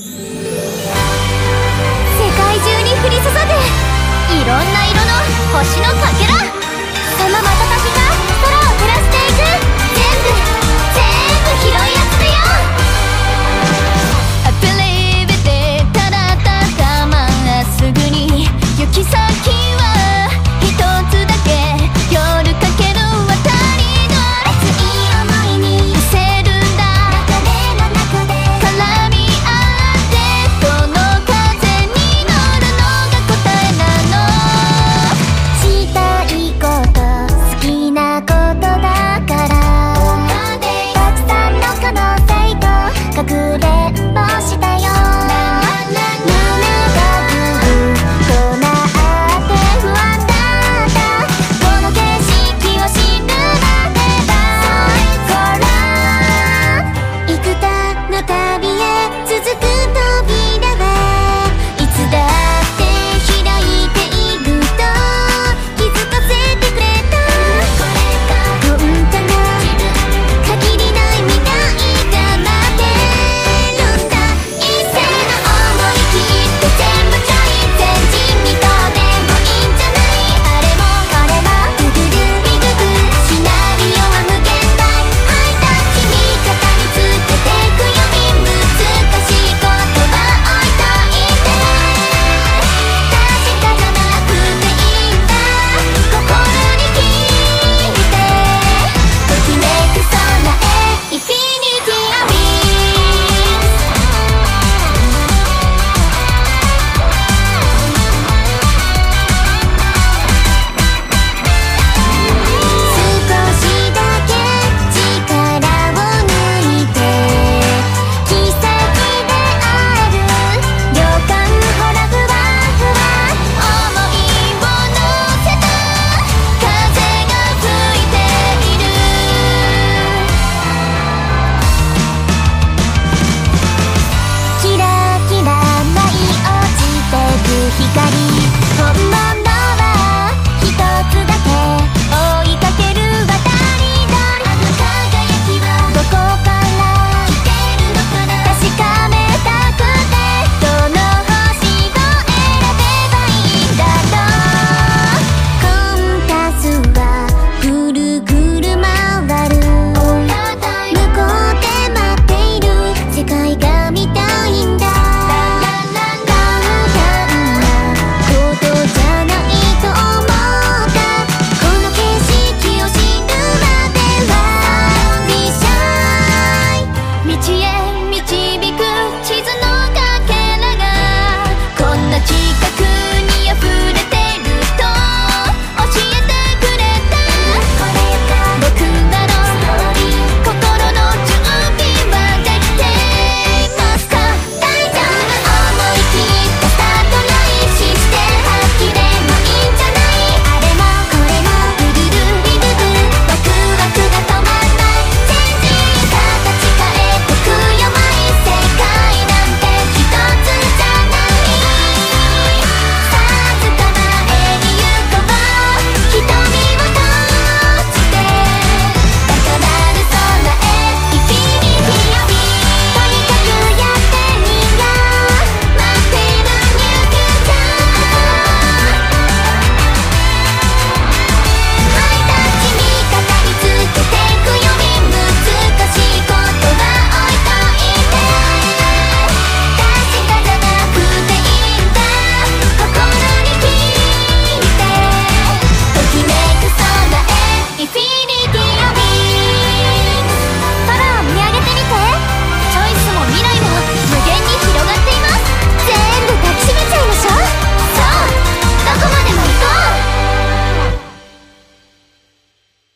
世界中に降り注ぐいろんな色の星のかけら。さまま